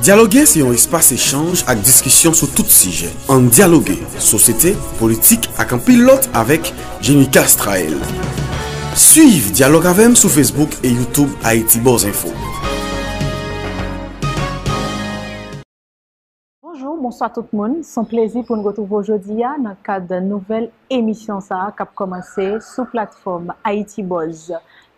Dialogue, se yon espase echange ak diskisyon sou tout sije. An dialogue, sosete, politik ak an pilot avek Jenika Strael. Suiv Dialogue Avem sou Facebook e Youtube Haiti Boz Info. Bonjour, bonsoir tout moun. San plezi pou nou gotou vojodi ya nan kade nouvel emisyon sa kap komanse sou platform Haiti Boz.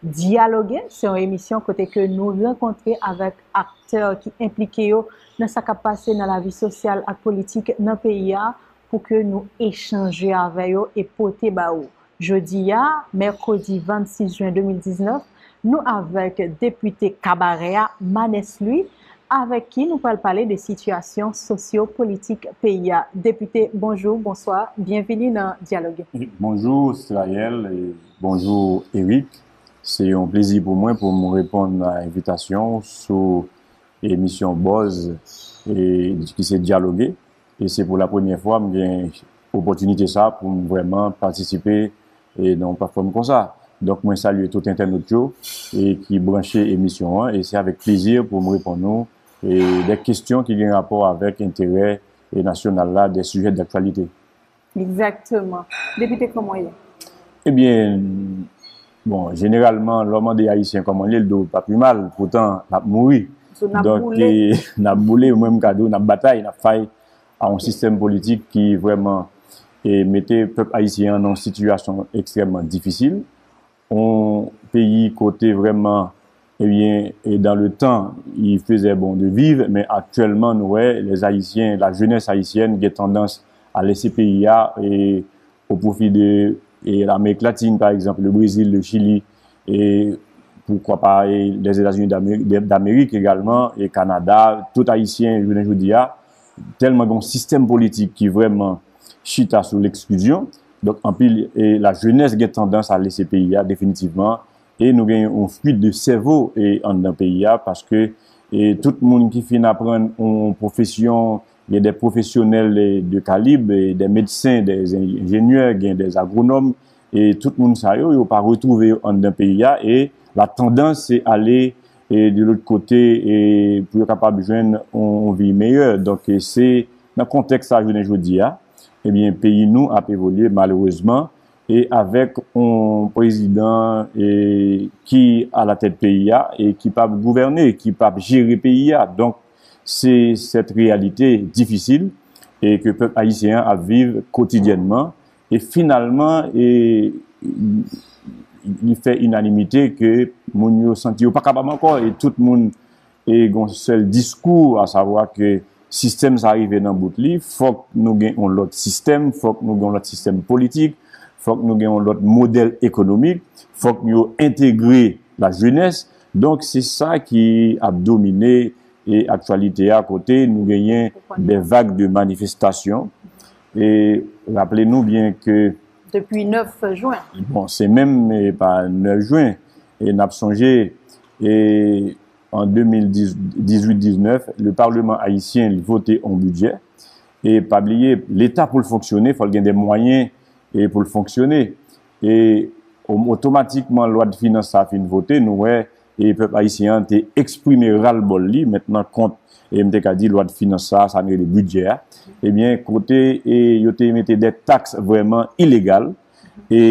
Dialogue, se yon emisyon kote ke nou renkontre avèk akteur ki implike yo nan sa pase nan la vi sosyal ak politik nan peyi ya pou ke nou echange avè yo e pote ba ou. Jodi ya, Merkodi 26 Juin 2019, nou avèk depute Kabarea Manes lui, avèk ki nou pal pale de situasyon sosyo-politik peyi ya. Depute, bonjou, bonsoir, bienveni nan Dialogue. Bonjou, Strayel, bonjou, Eric. Se yon plezi pou mwen pou mwen repon nan evitasyon sou emisyon Boz ki se diyalogue. E se pou la premiye fwa mwen gen opotunite sa pou mwen vreman patisipe nan platform kon sa. Donk mwen salye tout internet yo ki branche emisyon an. E se avek plezir pou mwen repon nou dek kestyon ki gen rapor avek entere nasyonal la de sujet d'aktualite. Exactement. Depite koman yon? Ebyen... Bon, generalman, loman de Haitien koman li, l do pa pi mal, poutan, nap moui. So, nap boule. Nap boule, mwen mkado, nap batay, nap fay an sistem politik ki vwèman mette pep Haitien nan situasyon ekstremman difisil. On peyi kote vreman, ebyen, eh dan le tan, y feze bon de vive, men aktuelman nou wè, les Haitien, la jeunesse Haitienne, ge tendans a lese peyi ya, e, ou profi de... et l'Amérique latine, par exemple, le Brésil, le Chili, et pourquoi pas e les États-Unis d'Amérique également, et Canada, tout Haïtien, je vous dis tellement bon système politique qui vraiment chita sous l'exclusion. Donc, en pile, et la jeunesse a tendance à laisser pays définitivement, et nous gagnons une fuite de cerveau et en dans pays parce que et tout le monde qui finit à prendre une profession Il y a des professionnels de calibre, des médecins, des ingénieurs, des agronomes, et tout le monde ça, ils n'ont pas retrouvé en d'un pays et la tendance c'est aller de l'autre côté et pour être capable de joindre une vie meilleure. Donc c'est dans le contexte ça je aujourd'hui, eh bien pays nous a évolué malheureusement et avec un président et, qui à la tête pays et qui pas gouverner, qui pas gérer pays donc c'est cette réalité difficile et que le peuple haïtien a vivre quotidiennement. Et finalement, et, il fait unanimité que moun yo senti yo pa kapab encore et tout moun et gon seul discours à savoir que système ça arrive dans bout li, faut nous gagnons l'autre système, faut nous gagnons l'autre système politique, faut nous gagnons l'autre modèle économique, faut nous intégrer la jeunesse. Donc c'est ça qui a dominé et actualité à côté, nous gagnons des vagues de manifestations. Et rappelez-nous bien que... Depuis 9 juin. Bon, c'est même pas 9 juin. Et n'a songé, et en 2018-19, le Parlement haïtien votait un budget. Et pas oublier, l'État pour le fonctionner, il faut ait des moyens et pour le fonctionner. Et automatiquement, la loi de finances a fait voter, nous, ouais, e pep Haitien te eksprime ral bol li, maintenant kont, e mte ka di lwa de finansa, sa mre de budget, ebyen kote e, yo te mette de taks vreman ilegal, e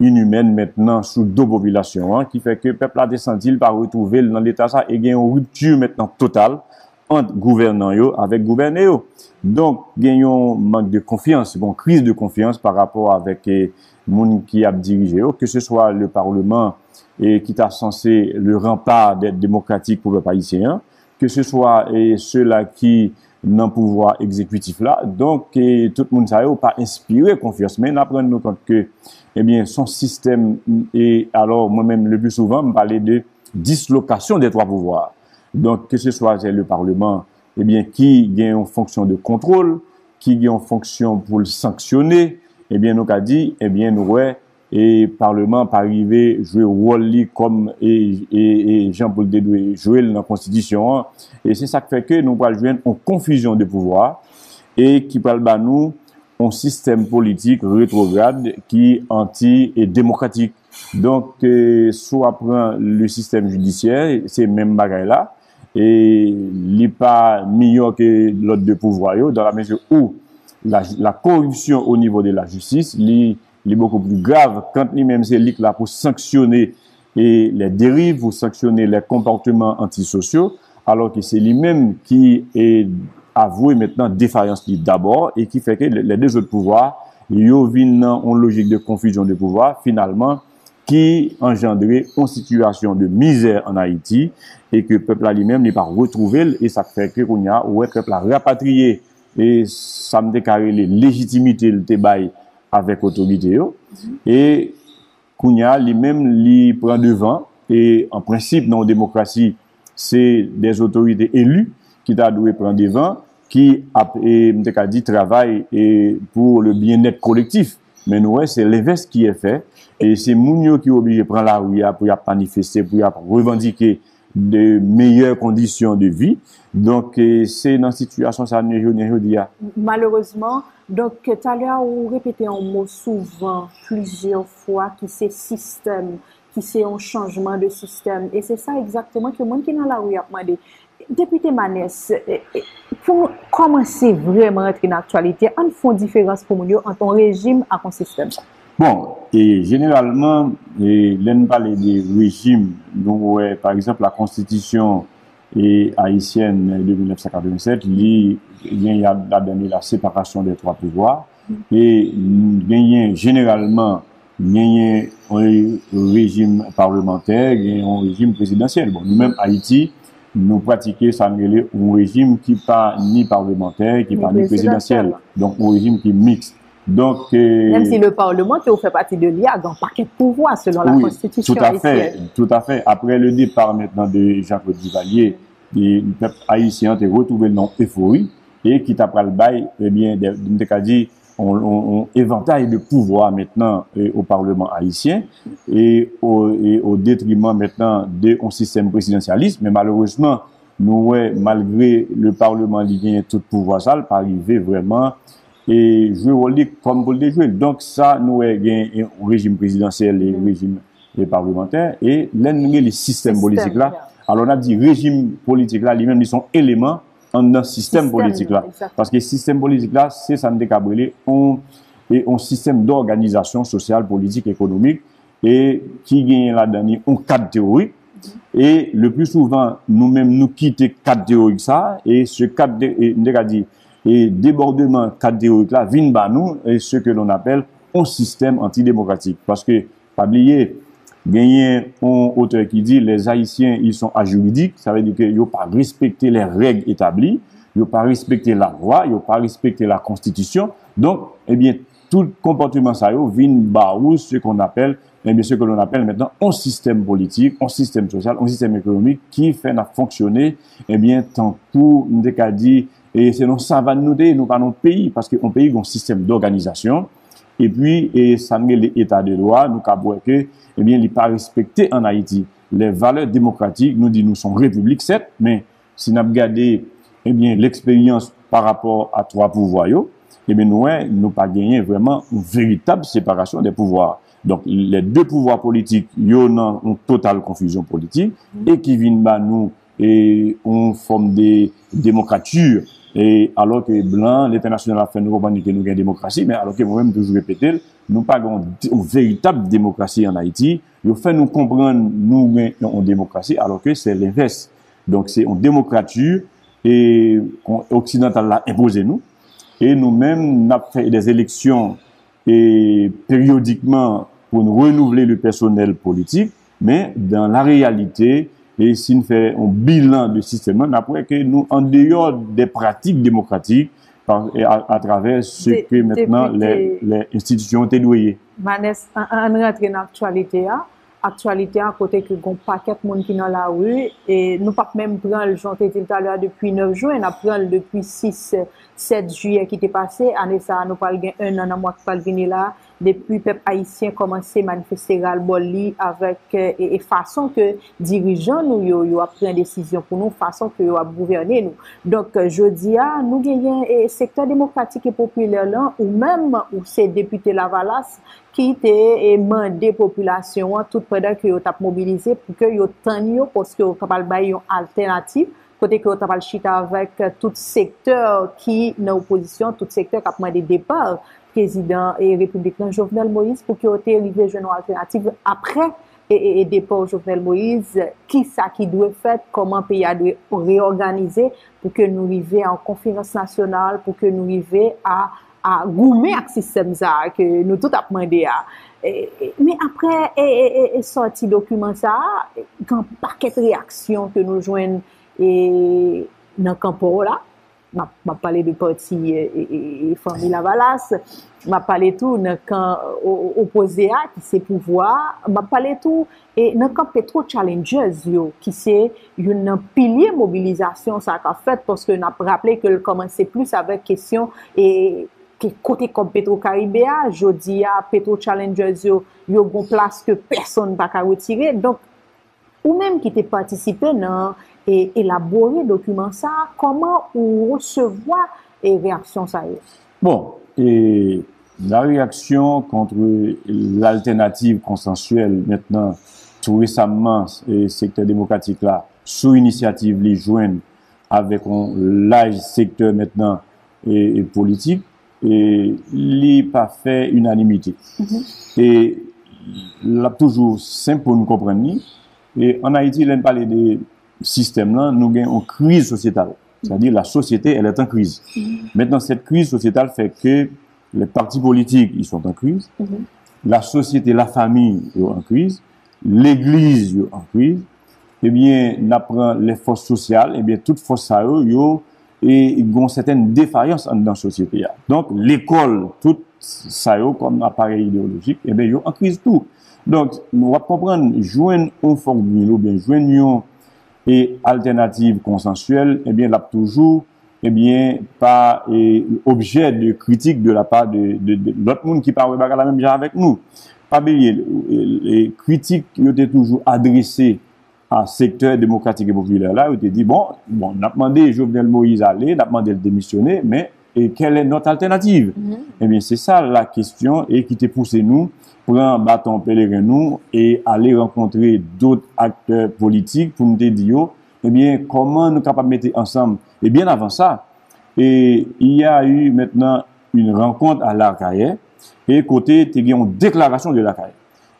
inhumen maintenant sou do popilasyon an, ki feke pep la de sentil pa retouvel nan l'Etat sa, e gen yon ruptu maintenant total, ant gouvernan yo avèk gouverne yo. Donk gen yon mank de konfians, yon kriz de konfians par rapport avèk eh, moun ki ap dirije yo, ke se swa le parleman et qui est censé le rempart d'être démocratique pour le haïtien, que ce soit ceux-là qui n'ont pouvoir exécutif là. Donc, tout le monde n'a pas inspiré confiance. Mais nous nous compte que, eh bien, son système, et alors moi-même le plus souvent, me parlait de dislocation des trois pouvoirs. Donc, que ce soit le Parlement, eh bien, qui gagne une fonction de contrôle, qui gagne une fonction pour le sanctionner, eh bien, nous a dit, eh bien, nous, ouais, e parleman pa rive jwe wol li kom e, e, e jan pou l dedwe jwe l nan konstitisyon an, e se sak feke nou pral jwen an konfuzyon de pouvoi e ki pral ban nou an sistem politik retrograde ki anti e demokratik. Donk euh, sou apren le sistem judisyen, se men bagay la, e li pa milyon ke lot de pouvoi yo, dan la menjou ou la, la korupsyon ou nivou de la justis, li li beaucoup plus grave quand lui-même c'est lui là pour sanctionner et les dérives, pour sanctionner les comportements antisociaux, alors que c'est lui-même qui est avoué maintenant défaillance d'abord et qui fait que les deux autres pouvoirs, ils viennent en logique de confusion de pouvoir, finalement, qui engendrait une situation de misère en Haïti et que le peuple a lui-même n'est pas retrouvé et ça fait que qu'on a, ouais, le peuple a rapatrié et ça me déclaré les légitimités, le débat bay avek otorite yo e kounya li mem li pren devan e an prinsip nan demokrasi se des otorite elu ki ta dwe pren devan ki mte ka di travay pou le bien net kolektif men ouè, se leves ki e fè, e se moun yo ki oblige pran la ouya pou ya panifeste, pou ya revendike de meyèr kondisyon de vi, donk se nan situasyon sa nèjou nèjou diya. Malheureusement, Dok, talya ou repete an mò souvan, plizyon fwa, ki se sistem, ki se an chanjman de sistem. E se sa ekzakteman ke moun ki nan la ou yapman de. Depute Manes, e, e, pou komanse vreman etre in aktualite, an fon diferans pou moun yo an ton rejim akon sistem sa? Bon, e generalman, e, lèn pale de rejim, nou wè, par exemple, la konstitisyon haïsyen de 1987, li yad la dene la separasyon de trois pouvoirs, e gen yen generalman, gen yen rejim parlementer, gen yen rejim presidansyel. Bon, nou mèm Haïti, nou pratike sa mele ou rejim ki pa ni parlementer, ki pa ni presidansyel. Donk ou rejim ki mix. Donk... Mèm si le parlementer ou fè pati de l'IAG, an pa ket pouvoi selon la konstitusyon haïsyen. Tout a fè. Apre le départ maintenant de Jean-Claude Duvalier, le pep haïsyen te retouve nan efoui, et qui tapera bay, ebyen, eh bien, dit, on, on, on, éventail de pouvoir maintenant eh, au Parlement haïtien et au, et au détriment maintenant d'un système présidentialiste. Mais malheureusement, nous, ouais, malgré le Parlement libyen, tout pouvoir ça, pas arrivé vraiment et jouer au ligue comme pour le jouer. Donc ça, nous, ouais, gain un régime présidentiel et mm. régime et parlementaire et l'ennemi, les systèmes Système, politiques là. Yeah. Alors on a dit régime politique là, lui-même, ils sont éléments an nan sistem politik la. Paske sistem politik la, se san dekabrile, an sistem d'organizasyon sosyal, politik, ekonomik, e ki genye la dani an kat teorik, e le plus souvan nou menm nou kite kat teorik sa, e se kat, dekadi, e debordeman kat teorik la, vin ba nou, e se ke l'on apel an sistem antidemokratik. Paske, pabliye, Genyen, on auteur ki di, les Haïtiens, ils sont ajuridiques, ça veut dire que yo pa respecte les règles établies, yo pa respecte la loi, yo pa respecte la constitution, donc, eh bien, tout comportement sa yo vin barou ce qu'on appelle, eh bien, ce que l'on appelle maintenant un système politique, un système social, un système économique qui fait na fonctionner, eh bien, tant pou, n'dekadi, et c'est non savane nou de, nou pa non pays, parce que un pays yon système d'organisation, E pi, e sanme le etat de doa, nou ka bweke, ebyen eh li pa respekte an Haiti. Le valeur demokratik, nou di nou son republik set, men si nap gade, ebyen eh l'eksperyans par rapport eh a 3 pouvoyo, ebyen nou en nou pa genyen vreman un veritab separasyon de pouvoir. Donk, le 2 pouvoir politik, yo nan un total konfuzyon politik, e ki vin ba nou, e on form de demokratur, E alo ke blan, l'internasyonel a fè nou kompany ke nou gen demokrasi, men alo ke mwen mwen toujou repete, nou pa gen ou veritab demokrasi an Haiti, yo fè nou kompran nou gen yon demokrasi alo ke se l'invers. Donk se yon demokratur e oksidental la impose nou, e nou men nap fè des eleksyon e periodikman pou nou renouvle le personel politik, men dan la realite, et si nous faisons un bilan du système, on après que nous, en dehors des pratiques démocratiques, par, à, à, travers ce de, que maintenant les, les, institutions ont éloigné. Manès, en, en rentrant dans l'actualité, actualité à côté que gon paquet monde qui dans la rue et nous pas même prendre le janté dit tout à l'heure depuis 9 juin on a prendre depuis 6 7 juillet qui était passé. Année ça nous pas gain un an dans mois qui pas venir là. depi pep Haitien komanse manifeste ralbol li avèk e euh, fason ke dirijan nou yo yo ap pren desisyon pou nou, fason ke yo ap gouverne nou. Donk, jodi a, nou genyen e sektor demokratik e popüler lan ou mèm ou se depute la valas, ki te e mande populasyon an tout predan ki yo tap mobilize pou ke yo tan yo poske yo kapal bay yon alternatif kote ki yo tapal chita avèk euh, tout sektor ki nan oposisyon, tout sektor kapman de depar prezident e republik nan Jovenel Moïse pou ki yo te rive jenon alternatif apre e depo Jovenel Moïse ki sa ki dwe fet, koman pe ya dwe reorganize pou ke nou rive an konfinans nasyonal, pou ke nou rive a, a goume ak sistem za ke nou tout ap mande ya. Me apre e sorti dokumen sa, kan paket reaksyon ke nou jwen e, nan kampo la, Ma pale de poti e, e, e, e Fomi Lavalas, ma pale tou nan kan Opozea ki se pouvoi, ma pale tou nan kan Petro Challengers yo ki se yon nan pilye mobilizasyon sa ka fet poske nan rappele ke l komanse plus avek kesyon e kote kom Petro Karibea, jodi ya Petro Challengers yo yo gon plas ke person baka wotire, donk ou menm ki te patisipe nan et élaborer document ça, comment on recevoir les réactions ça Bon, et la réaction contre l'alternative consensuelle maintenant, tout récemment, le secteur démocratique là, sous initiative les joindre avec l'âge secteur maintenant et, politique, et il pas fait unanimité. Mm-hmm. Et là, toujours simple pour nous comprendre. Et en Haïti, il a parlé de système là, nous avons une crise sociétale. C'est-à-dire la société, elle est en crise. Mm-hmm. Maintenant, cette crise sociétale fait que les partis politiques, ils sont en crise. Mm-hmm. La société, la famille, ils sont en crise. L'église, ils sont en crise. Eh bien, on apprend les forces sociales, eh bien, toutes forces ça, yo, et ils ont certaines défaillances dans la société. Donc, l'école, tout ça, comme appareil idéologique, eh bien, ils sont en crise tout. Donc, nous va comprendre, joindre un formule ou bien joindre e alternative konsensuel, ebyen eh lap toujou, ebyen eh pa eh, obje de kritik de la pa de, de, de lot moun ki pa wè baga la mèm jan avèk nou. Pa beye, kritik yote toujou adrese a sektèr demokratik e populè la, yote di bon, bon, napman de Jovenel Moïse ale, napman de l demisyonè, men et quelle est notre alternative mm-hmm. Eh bien, c'est ça la question et qui t'a poussé nous pran baton pèlerin nou e ale renkontre dout akteur politik pou nou te diyo, ebyen, koman nou kapap mette ansam? Ebyen avan sa, e y a yu metnan un renkont a lakaye, e kote te genyon deklarasyon de lakaye.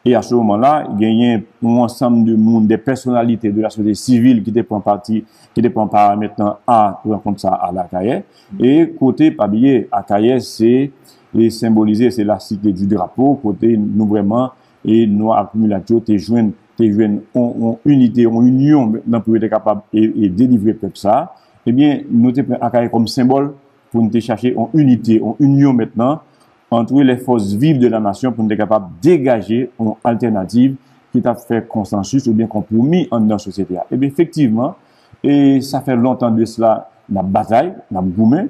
E a se oman la, genyen pou ansam de moun, de personalite de la sote sivil ki te pon parti, ki te pon para metan a, pou an kont sa a la kaye. E kote pabliye, a kaye se simbolize, se la site du drapo, kote nou vreman, e nou akumulatio te jwen, te jwen, on unité, on union, nan pou ete kapab e delivre pep sa. Ebyen, eh nou te pon a kaye kom simbol pou nou te chache, on unité, on union metan, entre les forces vives de la nation pour nous être capable de dégager une alternative qui t'a fait consensus ou bien compromis en notre société. Et bien, effectivement, et ça fait longtemps de cela, la bataille, la boumé,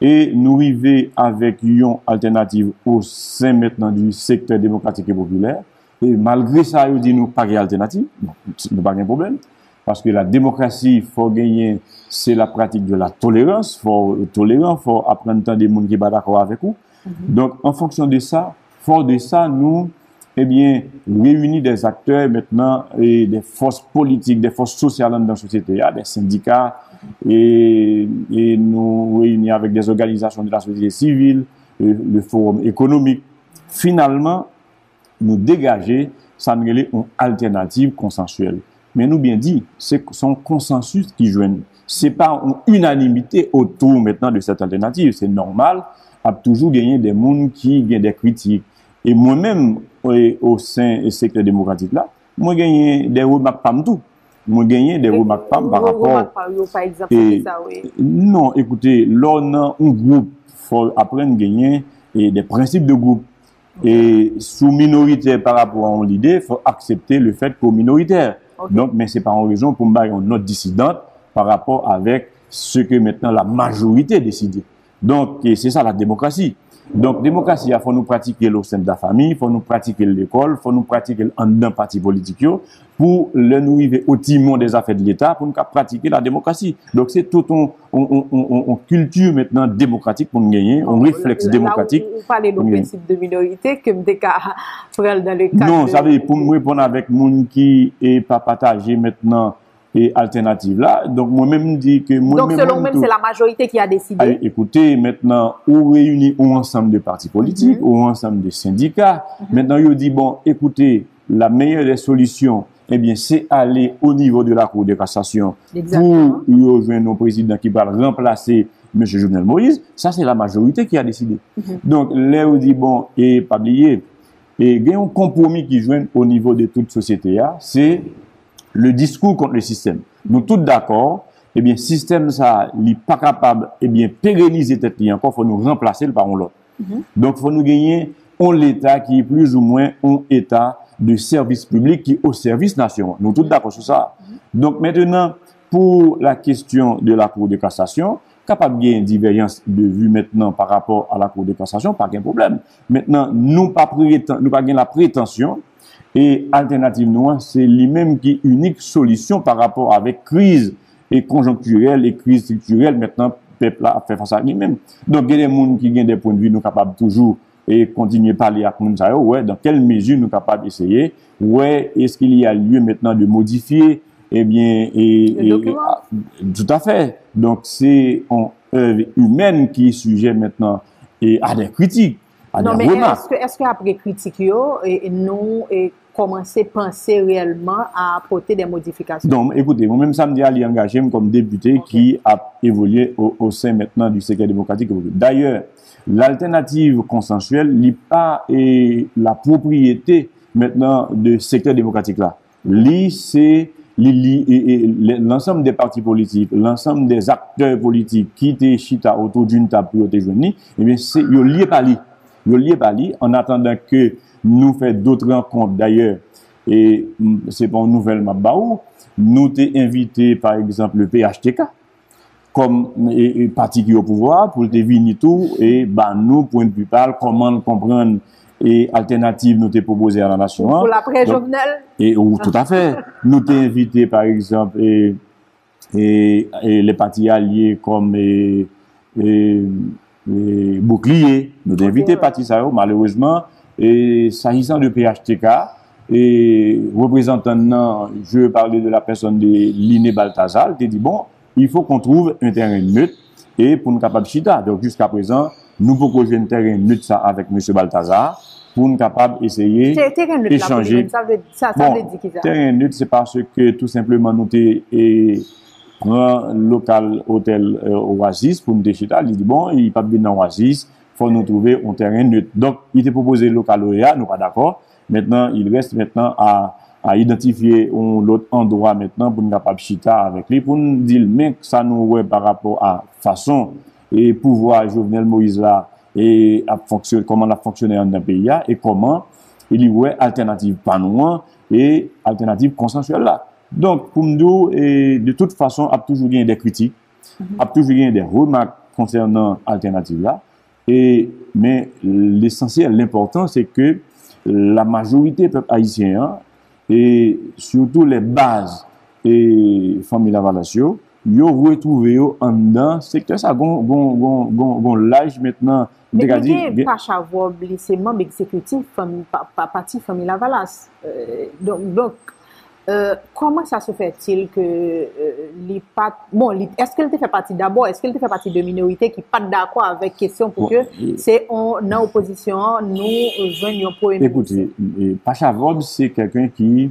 et nous arrivons avec une alternative au sein maintenant du secteur démocratique et populaire. Et malgré ça, il dit nous pas d'alternative, non, nous pas de problème. Parce que la démocratie, il faut gagner, c'est la pratique de la tolérance, il faut tolérant, faut apprendre tant des gens qui sont d'accord avec vous. Mm-hmm. Donc, en fonction de ça, fort de ça, nous, eh bien, réunir des acteurs maintenant, et des forces politiques, des forces sociales dans la société, des syndicats, et, nous réunir avec des organisations de la société civile, le, forum économique. Finalement, nous dégager, ça nous une alternative consensuelle. Mais nous bien dit, c'est son consensus qui joue. C'est pas une unanimité autour maintenant de cette alternative. C'est normal, ap toujou genyen de moun ki gen de kritik. E mwen men, ou sen sektor demokratik la, mwen genyen de ou mak pam tou. Mwen genyen de ou mak pam par rapport... Ou mak pam yo, par exemple, e sa we. Non, ekoute, lò nan un group, fòl apren genyen de prinsip de group. Okay. E sou minoriter par rapport an l'ide, fòl aksepte le fèt pou minoriter. Okay. Donc, men se par an rezon pou mba yon not disidant par rapport avèk se ke maintenant la majorité deside. Donc, se sa la demokrasi. Donk, demokrasi a fò nou pratike lò sèm da fami, fò nou pratike l'ekol, fò nou pratike an dan pati politik yo, pou lè nou yve otimon des afè de l'Etat, pou nou ka pratike la demokrasi. Donk, se tout on kultur mètenan demokratik pou nou genye, on refleks demokratik. Ou pale nou prinsip de minorite, kem deka frel dan le. Non, sa ve, pou mwen pon avèk moun ki e pa pataje mètenan et alternative là. Donc, moi-même dis que... Moi Donc, selon même, c'est la majorité qui a décidé. écoutez, maintenant, on réunit un ensemble de partis politiques, mm un ensemble de syndicats. Mhm. Maintenant, il dit, bon, écoutez, la meilleure des solutions, eh bien, c'est aller au niveau de la Cour de cassation Exactement. pour rejoindre nos présidents qui va remplacer M. Jovenel Moïse. Ça, c'est la majorité qui a décidé. Mhm. Donc, là, on dit, bon, et pas oublier, et il y a un compromis qui joint au niveau de toute société, hein, c'est le discours contre le système. Nous tous d'accord, eh bien, système ça, n'est pas capable, eh bien, pérenniser cette ligne encore, faut nous remplacer le par l'autre. Mm Donc, faut nous gagner un l'État qui est plus ou moins un État de service public qui est au service national. Nous tous d'accord sur ça. Donc, maintenant, pour la question de la Cour de cassation, capable bien une divergence de vue maintenant par rapport à la Cour de cassation, pas qu'un problème. Maintenant, nous pas nous pas la prétention et alternative noire, c'est lui-même qui est unique solution par rapport avec crise et conjoncturelle et crise structurelle. Maintenant, peuple a fait face à lui-même. Donc, il y a des gens qui ont des points de vue, nous capables toujours et continuer à parler à nous ouais, dans quelle mesure nous capables d'essayer, ouais, est-ce qu'il y a lieu maintenant de modifier, eh bien, et, ah, tout à fait. Donc, c'est une œuvre humaine qui est sujet maintenant et à des critiques. À non, mais est-ce qu'après critique, et nous, et commencer à penser réellement à apporter des modifications Donc, écoutez, moi-même, ça me dit à l'y engager comme député qui a évolué au, sein maintenant du secteur démocratique. D'ailleurs, l'alternative consensuelle n'est pas et la propriété maintenant du secteur démocratique là. Li, c'est l'ensemble des partis politiques, l'ensemble des acteurs politiques qui étaient chita autour d'une table pour te et eh bien, c'est lié par li. lié par li, en attendant que nous fait d'autres rencontres d'ailleurs, et mm, c'est pas une nouvelle Mabaou, nous t'es invité par exemple le PHTK, comme et, parti qui au pouvoir, pour te venir tout, et bah, nous, point de vue parle, comment comprendre et alternative nous t'es proposé à la nation. Pour l'après-journal. Et, tout à fait. nous t'es invité par exemple, et, et, les partis alliés comme et, et, Bouclier, nous t'es invité parti ça, malheureusement, et s'agissant de PHTK, et représentant, je parler de la personne de Liné Balthazar, qui dit, bon, il faut qu'on trouve un terrain neutre et pour nous capable chita. Donc jusqu'à présent, nous pouvons jouer un terrain neutre ça avec M. Balthazar pour nous capable essayer d'échanger. Bon, terrain neutre, c'est parce que tout simplement nous avons un local hôtel euh, Oasis pour nous déchiter. Il dit, bon, il n'y a pas de dans Oasis faut nous trouver un terrain neutre. Donc, il était proposé le baccalauréat, nous pas d'accord. Maintenant, il reste maintenant à, à identifier l'autre endroit maintenant pour nous capable chita avec lui, pour nous dire, mais ça nous ouais par rapport à façon et pouvoir Jovenel Moïse là, et à fonctionner, comment la fonctionné dans le pays et comment il y ouais alternative panouan et alternative consensuelle là. Donc, pour nous, et de toute façon, il y a toujours des critiques, il mm -hmm. y a mhm. toujours des remarques concernant alternative là. Et, mais l'essentiel, l'important, c'est que la majorité peuple haïtien, et surtout les bases et familles Lavalasio, yo retrouvé yo en dans secteur ça gon gon gon gon gon l'âge maintenant Mais il pas avoir blessé membre exécutif famille parti famille Lavalas. Euh, donc donc Euh, koman sa se fè til ke li pat, bon, eske li te fè pati d'abord, eske li te fè pati de minorite ki pat d'akwa avèk kesyon pou ke se nan oposisyon nou jwen yon pou eme. Ekouti, Pacha Vob se kèkwen ki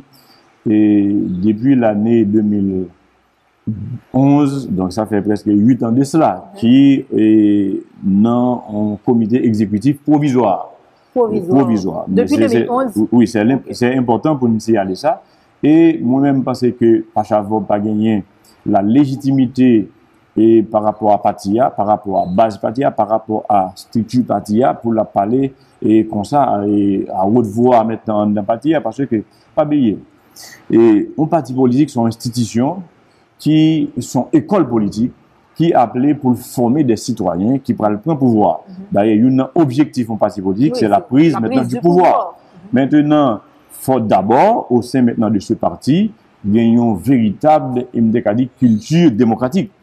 depi l'anè 2011, donk sa fè preske 8 an de sla, ki nan an komite ekzekwitif provizor. Provizor. Depi 2011? Oui, c'est important pou nou se yale sa. Et moi-même, pense que Pachavo pas gagné la légitimité et par rapport à Patia, par rapport à base Patia, par rapport à structure Patia, pour la parler et comme ça, et à haute voix maintenant dans Patia, parce que, pas oublier. Et un parti politique sont institutions qui sont écoles politiques, ki aple pou forme de sitwayen ki pral pren pouvoi. Daye, yon nan objektif an pati politik, se la prise maintenant du pouvoi. Maintenant, fote d'abord, ou sen maintenant de se parti, gen yon veritable, mdekadi, kultur demokratik.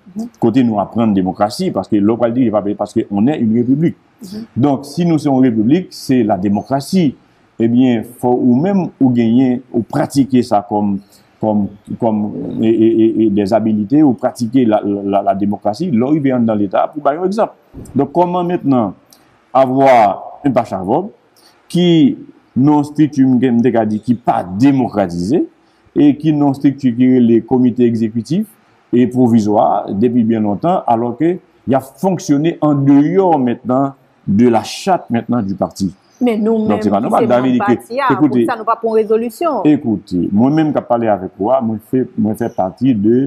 Kote nou apren demokrasi, paske lopal di, paske on e yon republik. Donk, si nou se yon republik, se la demokrasi. Ebyen, ou mèm ou genyen, ou pratike sa kom et des habilités ou pratiquer la démocratie, là, il vient dans l'État pour par exemple. Donc, comment maintenant avoir un Pachavob qui non structure qui pas démocratisé et qui non structure les comités exécutifs et provisoires depuis bien longtemps, alors qu'il a fonctionné en dehors maintenant de la charte maintenant du parti. Men nou men, se moun pati ya, pou sa nou pa pon rezolusyon. Ekouti, moun men ka pale avek wwa, moun fè pati de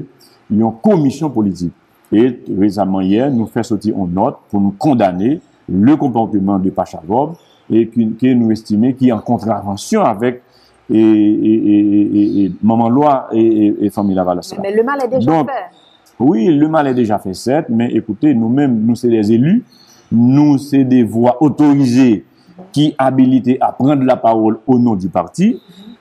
yon komisyon politik. Et rezaman yè, nou fè soti yon not pou nou kondane le kompantement de Pachavob et ki nou estime ki yon kontravensyon avek maman lwa et Famila Valassa. Men le mal è deja fè. Oui, le mal è deja fè, set, men ekoute, nou men, nou se des élus, nou se des voix autorisées ki habilite a prende la parole au nom du parti,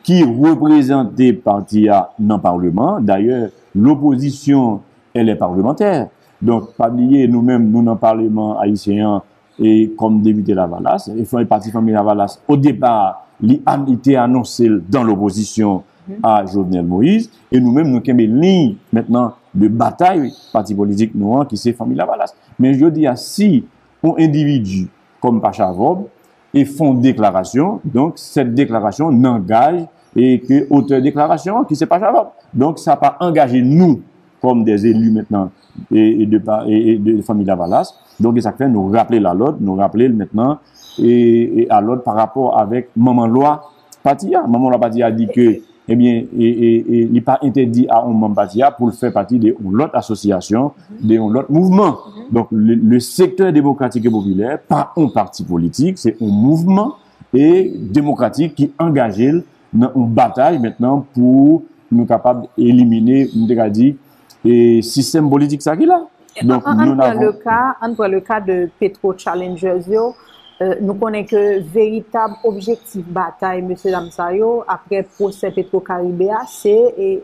ki reprezente parti a nan parlement. D'ailleurs, l'opposition, elle est parlementaire. Donc, pas liye nou mèm nou nan parlement haïtien et comme débuté la Valasse, et le parti famille la Valasse, au départ, li an ite annonce dans l'opposition a Jovenel Moïse, et nou mèm nou keme ligne maintenant de bataille parti politique nouan ki se famille la Valasse. Men je dis a si ou individu kom Pachavob, et font déclaration. Donc, cette déclaration n'engage et que auteur déclaration qui c'est pas Chavab. Donc, ça n'a pas engagé nous comme des élus maintenant et, de, et, de famille Lavalas. Donke sa kwen nou rappele la lod, nou rappele maintenant, e a lod par rapport avek maman lwa patiya. Maman lwa patiya di ke, ebyen, eh li pa interdi a on maman patiya pou l fè pati de on lot asosyasyon, de on lot mouvman. Donk le sektor demokratik et populaire, pa on parti politik, se on mouvman et demokratik ki engajil nan on bataj maintenant pou nou kapab elimine, nou dekadik, e sistem politik sa ki la. Donc, an pren le ka de Petro Challengers yo, euh, nou konen ke veritab objektif batay M. Damsayo apre proses Petro Karibéa, se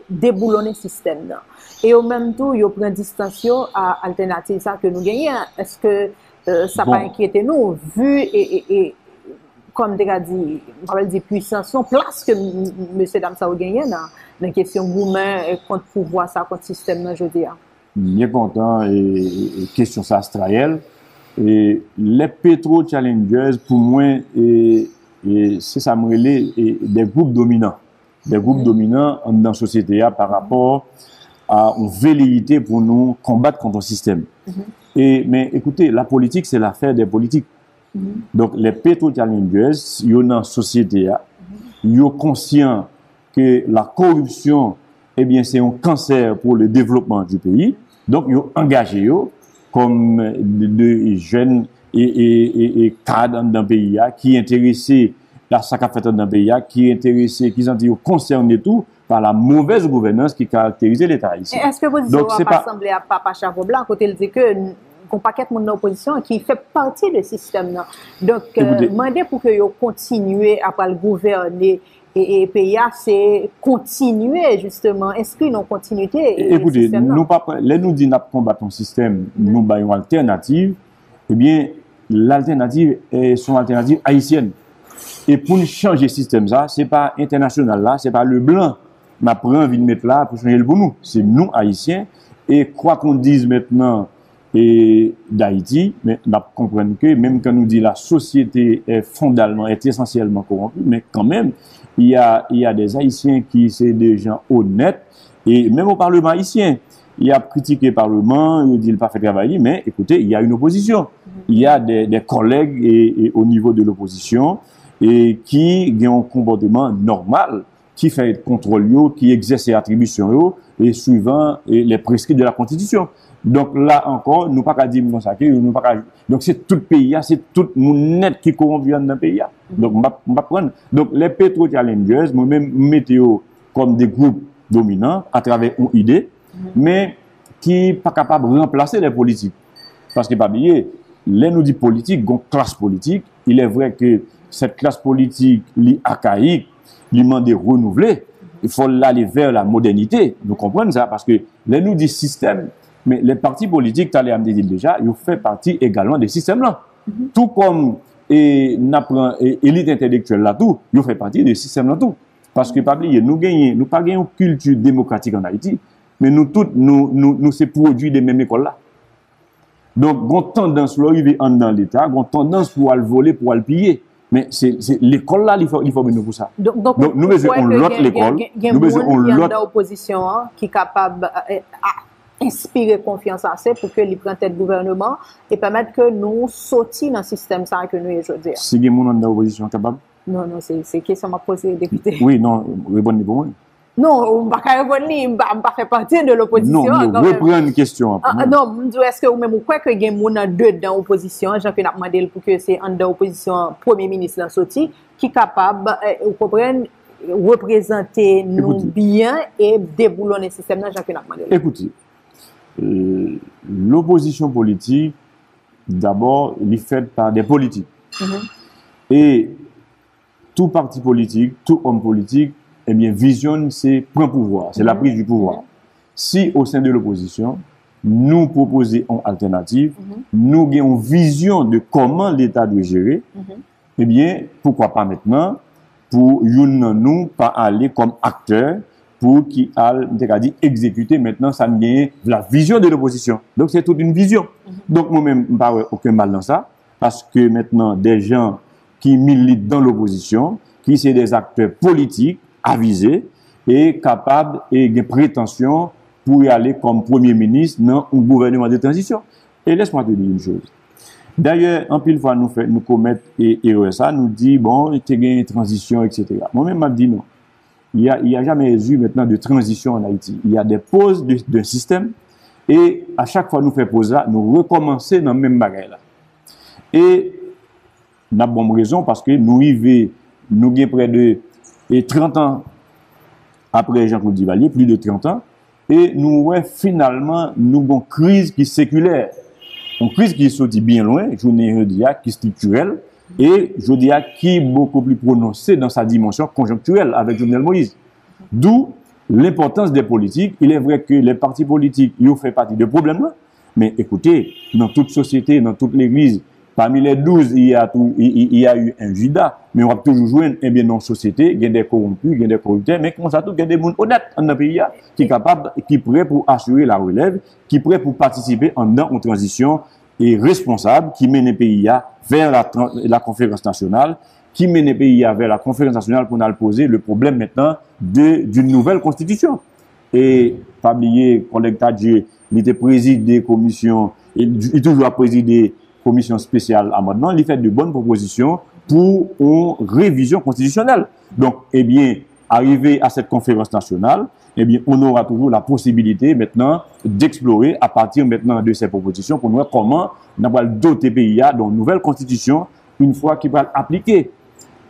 deboulonen sistem nan. E yo menm tou yo pren distansyo a alternatif sa ke nou genyen. Eske euh, sa bon. pa enkyete nou vu e kom dek a di, mwen di pwisansyon, plas ke M. Damsayo genyen nan. Nan kesyon goumen kont euh, pouvoi sa kont sistem nan jodi an. Nye kontan e kesyon sa astrayel. E le Petro Challengers pou mwen se sa mwele de goup dominant de goup dominant an dan sosyete ya par rapport a ou veleyite pou nou kombat konton sistem men ekoute la politik se la fèr de politik donk le Petro Challengers yo nan sosyete ya yo konsyen ke la korupsyon ebyen se yon kanser pou le devlopman du peyi Donk yo angaje yo kom de jen e kad an dan peyi ya ki enterese la sakafet an dan peyi ya ki enterese, ki zanti yo konserne tou pa la mouvez gouvenans ki karakterize l'Etat isi. Eske vou pozisyon wap asemble a Papa Chavo Blanc kote l di ke kon paket moun nan oposisyon ki fe parti de sistem nan. Donk euh, mande pou ke yo kontinue apal gouverne et PIA, c'est continuer justement, inscrit non continuité. Écoutez, lè nou di nap combat ton système, nou bayon alternative, eh bien, l'alternative est son alternative haïtienne. Et pou nou change système ça, c'est pas international là, c'est pas le blanc nap pren vide mettre là pou changer le bon nou. C'est nou haïtien, et kwa kon dise maintenant d'Haïti, nap komprenne que, mèm kan nou di la société est fondamentalement, est essentiellement corrompue, mèm kan mèm, il y a des haïtiens qui sont des gens honnêtes, et même au parlement haïtien, il y a critiqué le parlement, il dit pas fait travailler, mais écoutez, il y a une opposition. Il y a des, collègues au niveau de l'opposition et qui ont un comportement normal, qui fait contrôle, qui exerce ses attributions et suivant et les prescrits de la Constitution. Donc là encore, nous pas qu'à dire comme ça, nous pas Donc c'est tout pays, c'est tout monde net qui corrompt dans le pays. Donc on va prendre. Donc les pétro challengers, moi-même météo comme des groupes dominants à travers une idée, mais qui pas capable de remplacer les politiques. Parce que pas oublier, les nous dit politique, gon classe politique, il est vrai que cette classe politique li archaïque, li mande renouveler, il faut aller vers la modernité. Nous comprenons ça parce que les nous dit système, mais les partis politiques, tu as dit déjà, ils font partie également des systèmes là. Mm -hmm. Tout comme l'élite intellectuelle là tout, ils font partie des systèmes là tout. Parce que, pas oublier, nous gagnons, nous pas gagnons culture démocratique en Haïti, mais nous tous, nous, nous, nous c'est produit des mêmes écoles là. Donc, on tendance, là, en dans l'État, on tendance pour aller voler, pour aller piller. Pye, men l'ekol la li fò menou pou sa. Donk, nou bezè on lot l'ekol, nou bezè on lot... Gen moun yon da oposisyon ki kapab a inspire konfians ase pou ke li pren tèt gouvernement e pèmèd ke nou soti nan sistem sa ke nou e jodi. Si gen moun yon da oposisyon kapab? Non, non, se kesyon ma pose dekute. Oui, non, repon ni pou mwen. Non, ou mba ka repon li, mba fe pati de l'oposisyon. Non, repren kestyon. Ah, non, mdou eske ou mè mou kwek gen moun an de dan oposisyon, jan ke nap mandel pou ke se an dan oposisyon premier ministre lan soti, ki kapab, eh, ou kopren, reprezentè nou byen e deboulonè sistem nan jan ke nap mandel. Ekouti, euh, l'oposisyon politik, d'abord, li fèd par de politik. Mm -hmm. Et tout parti politik, tout homme politik, eh bien, visionne, c'est point pouvoir, c'est la prise du pouvoir. Si, au sein de l'opposition, nous proposons une alternative, nous avons une vision de comment l'État doit gérer, eh bien, pourquoi pas maintenant, pour nous pas aller comme acteur, pour qui a exécuter maintenant ça la vision de l'opposition. Donc, c'est toute une vision. Donc, moi-même, je pas aucun mal dans ça, parce que maintenant, des gens qui militent dans l'opposition, qui sont des acteurs politiques, avize e kapab e gen pretensyon pou y ale kom premier ministre nan ou gouvernement de transisyon. E les mwa te di yon chose. D'ailleurs, an pil fwa nou, nou komet e EOSA, nou di, bon, te gen transisyon, etc. Mwen men map di nou. Y a, y a jamais eu maintenant de transisyon an Haiti. Y a des poses de sistem, e a chak fwa nou fè pose la, nou rekomansè nan men bagay la. E, nan bon rezon, paske nou y ve, nou gen pre de Et 30 ans après Jean-Claude Duvalier, plus de 30 ans, et nous voyons finalement une crise qui est séculaire. Une crise qui est bien loin, je dis qui est structurelle, et je dis qui est beaucoup plus prononcée dans sa dimension conjoncturelle avec Jovenel Moïse. D'où l'importance des politiques. Il est vrai que les partis politiques, ils ont fait partie de problèmes, mais écoutez, dans toute société, dans toute l'église, Parmi les douze, il y a eu un juda, mais on va toujours jouer un bien dans la société, il y a des corrompus, il y a des corrupteurs, mais il y a des gens honnêtes dans le pays qui est capable, qui est prêt pour assurer la relève, qui est prêt pour participer en une transition et responsable, qui mène le pays vers la, conférence nationale, qui mène le pays vers la conférence nationale pour nous poser le problème maintenant d'une nouvelle constitution. Et, pas oublier, collègue Tadje, il était président des commissions, il, est toujours présidé commission spéciale amendement, il fait de bonnes propositions pour une révision constitutionnelle. Donc, eh bien, arrivé à cette conférence nationale, eh bien, on aura toujours la possibilité maintenant d'explorer à partir maintenant de ces propositions pour nous voir comment nous allons doter pays d'une nouvelle constitution une fois qu'il va appliquer,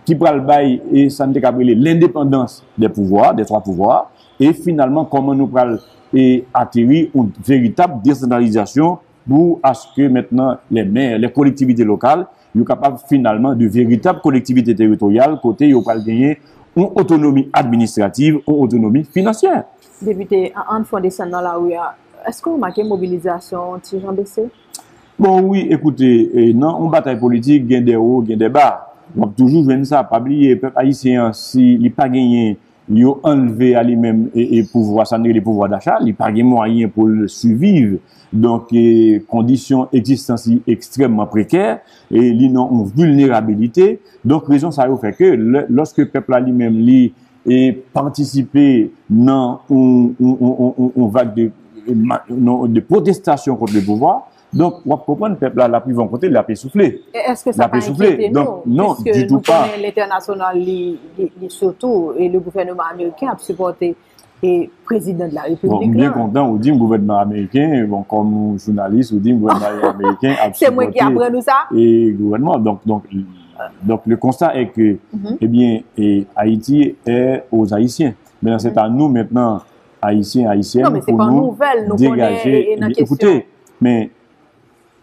qui va le bail et ça l'indépendance des pouvoirs, des trois pouvoirs, et finalement comment nous allons atterrir une véritable décentralisation pour à ce que maintenant les maires, les collectivités locales, yo kapab finalman de veritab kolektivite teritorial kote yo pal genye ou otonomi administrativ ou otonomi finansyer. Depite, an fonde san nan la ou ya, eske ou make mobilizasyon ti jan bese? Bon, oui, ekoute, nan, ou batay politik gen de ou, gen de ba. Wap toujou jwen sa, pabliye, pep haisyen, si li pa genye li yo anleve a li men e pouvo asanre li pouvo d'achat, li page mwanyen pou le suvive. Donk, e, kondisyon eksistansi ekstremman preker, e li nan on vulnerabilite. Donk, rezon sa yo feke, loske pepla li men li e partisipe nan on vak non, de protestasyon kont le pouvo, donc, on comprend le peuple là, la plus vont côté, il a pu souffler. Est-ce que ça pas inquiété Donc, non, du tout pas. L'international, surtout, et le gouvernement américain a supporté et président de la République. Bon, bien content, on dit le gouvernement américain, bon, comme journaliste, on dit le gouvernement américain a C'est moi qui apprends nous ça. Et le gouvernement, donc, donc, donc le constat est que, mhm. eh bien, et Haïti est aux Haïtiens. Mais c'est à nous maintenant haïtien, haïtien, Non, mais c'est pas nouvel, nous dégager. connaissons Écoutez, mais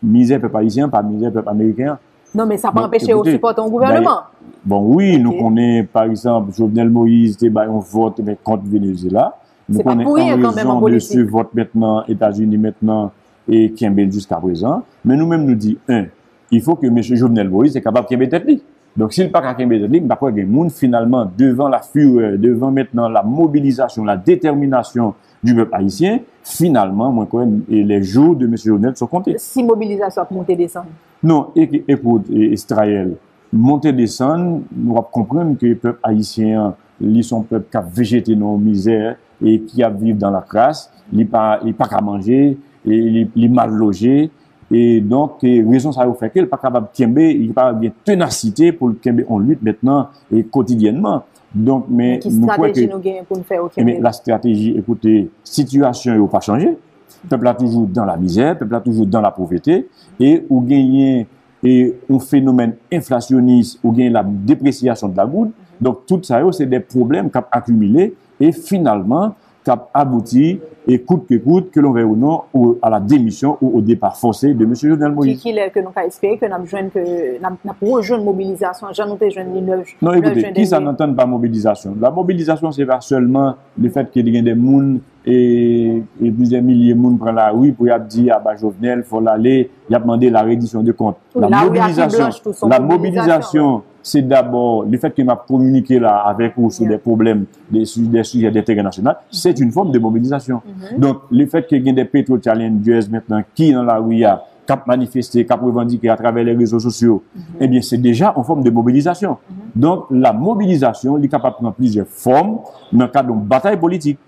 misère peuple haïtien, pas misère peuple américain. Non, mais ça peut Bon, empêcher au support ton gouvernement. Bon, oui, nous connaissons, par exemple, Jovenel Moïse, on vote contre Venezuela. Nous pas connaissons rien, en quand même, en raison de politique. ce vote maintenant, États-Unis maintenant, et Kimbel jusqu'à présent. Mais nous-mêmes nous dit, un, il faut que M. Jovenel Moïse est capable de Kimbel tête. Donc, s'il pas qu'un méthode par contre, monde, finalement, devant la fureur, devant maintenant la mobilisation, la détermination du peuple haïtien, finalement, moi, quand même, et les jours de M. Jonel sont comptés. Si mobilisation a monté, descendre. Non, écoute, Israël, monter, descendre, nous allons comprendre que le peuple haïtien, ils sont peuple qui a végété dans la misère et qui a vécu dans la crasse, ils pas, pas qu'à manger, et ils mal logé, et donc raison ça vous fait qu'il pas capable de il pas bien ténacité pour le lutte maintenant et quotidiennement. Donc mais nous croyons que pour nous faire eh Québec? la stratégie, écoutez, situation n'a pas changé. Le peuple est toujours dans la misère, le peuple est toujours dans la pauvreté, et ou gagne et un phénomène inflationniste, ou gagne la dépréciation de la goutte. Donc, tout ça, c'est des problèmes qui ont accumulé, et finalement, cap abouti, et coûte que coûte, que l'on veut ou non, ou à la démission ou au départ forcé de M. Jovenel Moïse. Qui est que nous avons espéré que nous avons rejoint la mobilisation, j'en ai rejoint les 9 Non, écoutez, qui s'en entend par mobilisation La mobilisation, c'est pas seulement le fait qu'il y ait des mounes et, et, plusieurs milliers de monde prennent la rue pour y dire, ah bah Jovenel, il faut l'aller, il a demandé la reddition de comptes. Oui, la, la, mobilisation, la mobilisation, c'est d'abord le fait qu'il m'a communiqué là avec vous sur Yeah. des problèmes, des, su- des sujets d'intérêt national, c'est une forme de mobilisation. Donc, le fait qu'il y ait des pétro-challengers maintenant qui dans la rue a cap manifester, cap revendiquer à travers les réseaux sociaux, eh bien, c'est déjà en forme de mobilisation. Donc, la mobilisation, il est capable de prendre plusieurs formes dans le cadre d'une bataille politique.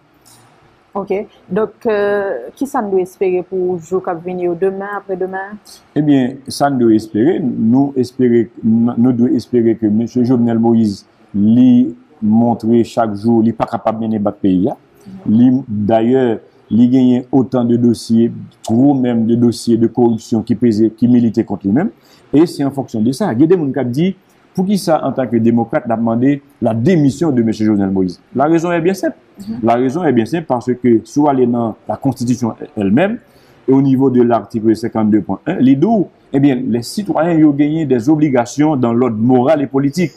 Ok, dok ki euh, san nou espere pou jou kap vini ou deman apre deman? Ebyen, eh san nou espere, nou espere, nou dou espere ke M. Jovenel Moïse li montre chak jou li pa kapab mene bak peyi ya. Mm -hmm. Li, d'ayor, li genyen otan de dosye, trou menm de dosye de korupsyon ki peze, ki milite kont li menm. E se en fonksyon de sa, gede moun kap di, ont dit, pour qui ça, en tant que démocrate, n'a demandé la démission de M. Jovenel Moïse? La raison est bien simple. La raison est bien simple parce que, soit aller dans la Constitution elle-même, et au niveau de l'article 52.1, les deux, eh bien, les citoyens ont gagné des obligations dans l'ordre moral et politique.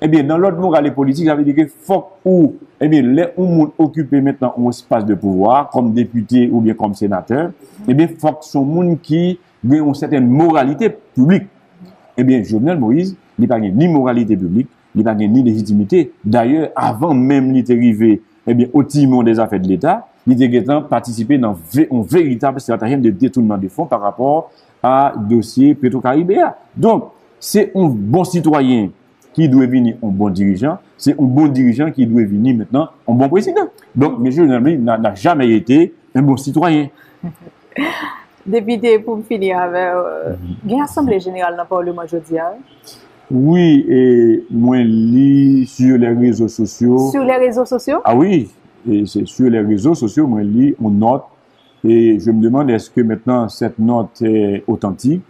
Eh bien, dans l'ordre moral et politique, ça veut dire que faut ou, eh bien, les gens occupés maintenant un espace de pouvoir, comme député ou bien comme sénateur, eh bien, faut que son monde qui a une certaine moralité publique. Eh bien, Jovenel Moïse, li pa gen ni moralite publik, li pa gen ni legitimite. D'ailleurs, avan menm li te rive, ebyen, eh otimon des afet de l'Etat, li te getan patisipe nan ve, veritable stratagem de detournement de fond par rapport a dosye Petro-Karibéa. Donk, se yon bon sitwayen ki dwe vini yon bon dirijan, se yon bon dirijan ki dwe vini maintenant yon bon prezident. Donk, M. Jovenel n'a jamais été yon bon sitwayen. Depite, pou m fini avè, euh, mm-hmm. gen Assemblée Générale nan parlement jodi avè? Oui, et moi, lis sur les réseaux sociaux. Sur les réseaux sociaux, Ah oui, et c'est sur les réseaux sociaux, moi, je lis une note et je me demande est-ce que maintenant cette note est authentique?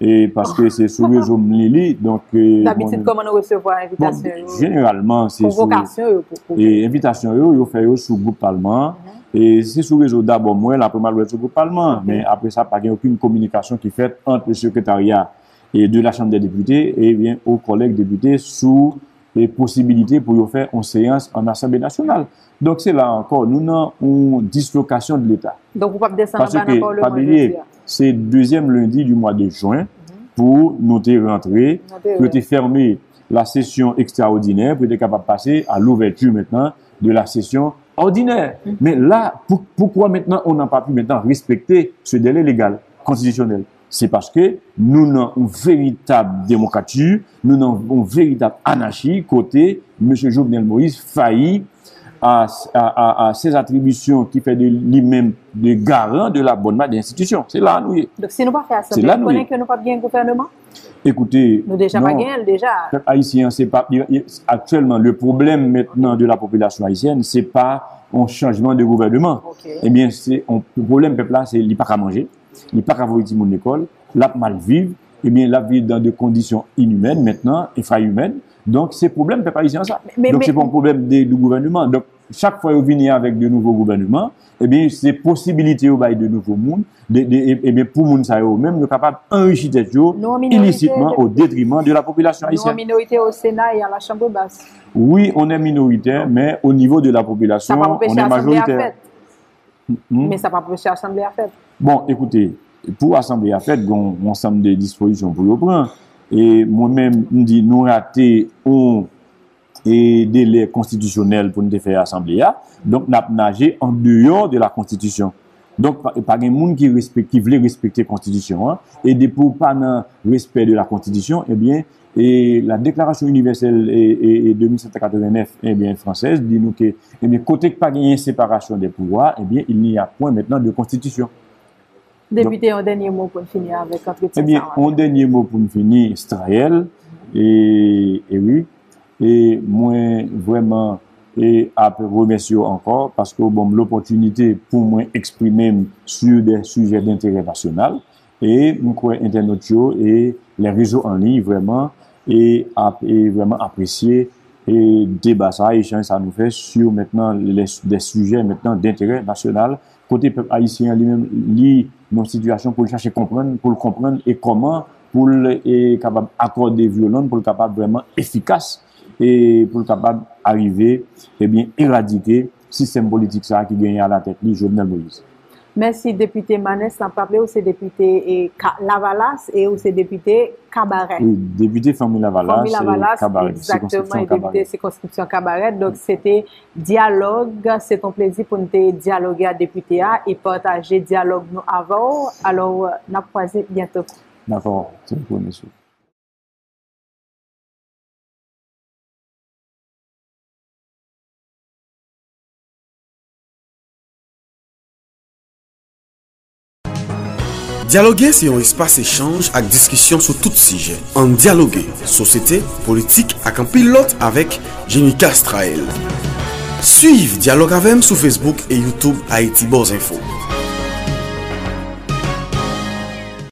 Et parce que c'est sur les je lis, donc... euh, d'habitude, comment nous recevons bon, invitation? généralement, c'est sur... Convocation, euh, Et invitation, yo, yo fait yo sous groupe parlement. Et c'est sur réseau d'abord, moi, la première loi sur groupe parlement. Mais après ça, pas aucune communication qui est faite entre le secrétariat et de la Chambre des députés et bien aux collègues députés sous les possibilités pour yo faire une séance en Assemblée nationale. Donc c'est là encore, nous avons une dislocation de l'État. Donc, vous pouvez descendre Parce le que, oublier, aujourd'hui. hein. c'est deuxième lundi du mois de juin pour nous rentrer, pour te fermer la session extraordinaire, pour être capable de passer à l'ouverture maintenant de la session ordinaire. Mais là, pour- pourquoi maintenant on n'a pas pu maintenant respecter ce délai légal, constitutionnel? C'est parce que nous avons une véritable démocrature, nous avons une véritable anarchie côté M. Jovenel Moïse failli à, à, à, à ses attributions qui fait de lui-même de garant de la bonne marche des institutions. C'est là, nous. Donc, si nous ne pas faire là, vous nous, oui. que nous pas bien gouvernement? Écoutez, Nous déjà non, pas gagné, déjà. haïtien, c'est pas, actuellement, le problème maintenant de la population haïtienne, c'est pas un changement de gouvernement. Eh bien, c'est, le problème, peuple là, c'est, il pas qu'à manger, il pas qu'à voir mon école, l'a mal vivre, eh bien, la vie dans des conditions inhumaines maintenant, infrahumaines. Donc, c'est problème, peuple haïtien, ça. Mais- Donc, c'est pas un problème des- du gouvernement. Donc, chak fwa yo vini avèk de nouvo gouvernement, ebyen, se posibilite yo bay de nouvo moun, ebyen, pou moun sa yo, mèm yo kapab enrichite yo, ilisitman, ou detriman de la populasyon haïsyen. Nou minorite au Senat et à la Chambre basse. Oui, on est minorité, mais au niveau de la population, on est majorité. Mais ça pa prêcher assemblée à fête. Bon, ekoute, pou asemble a fèt, goun ansem de disposisyon pou yo pran, e mwen men mdi nou rate on e dele konstitisyonel pou nou te fè asemble a, donk nap nage an deyon de la konstitisyon. Donk pa gen moun ki, respect, ki vle respekte konstitisyon, e depou pa nan respect de la konstitisyon, ebyen, eh Et la deklarasyon universelle et, et, et 2789 eh française di nou ke kote eh k pa genyen separasyon de pouvoir, eh il n'y a point maintenant de konstitisyon. Député, un dernier mot pour finir avec Eh bien, un dernier mot pour finir, Straël, et, et oui, E mwen vwèman e ap remesyo ankor paske ou bom l'opotunite pou mwen eksprime sur de suje d'interè nasyonal e mwen kwen internet yo e le rezo anli vwèman e ap vwèman apresye e debasa e chan sa nou fè sur mètenan de suje mètenan d'interè nasyonal kote pep Haitien li mèm li nou situasyon pou l'chache kompren pou l'kompren e koman pou l'kapab akorde violon pou l'kapab vwèman efikas et pou l'kapab arrive, ebyen, eh eradike sistem politik sa ki genye a la tek li Jovenel Moïse. Mersi, Depute Manes, san pape ou se Depute Lavalas ou se Depute Kabaret? Oui, Depute Fomi Lavalas Fomi Lavalas, exactement, Depute Sikonskripsyon Kabaret, donc c'était dialogue, c'est ton plaisir pou nou te dialogue a Depute A et partager dialogue nou avon, alors, nap kwaze c'est bon, monsieur. Dialogue, se yon espase echange ak diskisyon sou tout sije. An dialogue, sosete, politik ak an pilot avek Jenika Strael. Suiv Dialogue avem sou Facebook e Youtube Haiti Boz Info.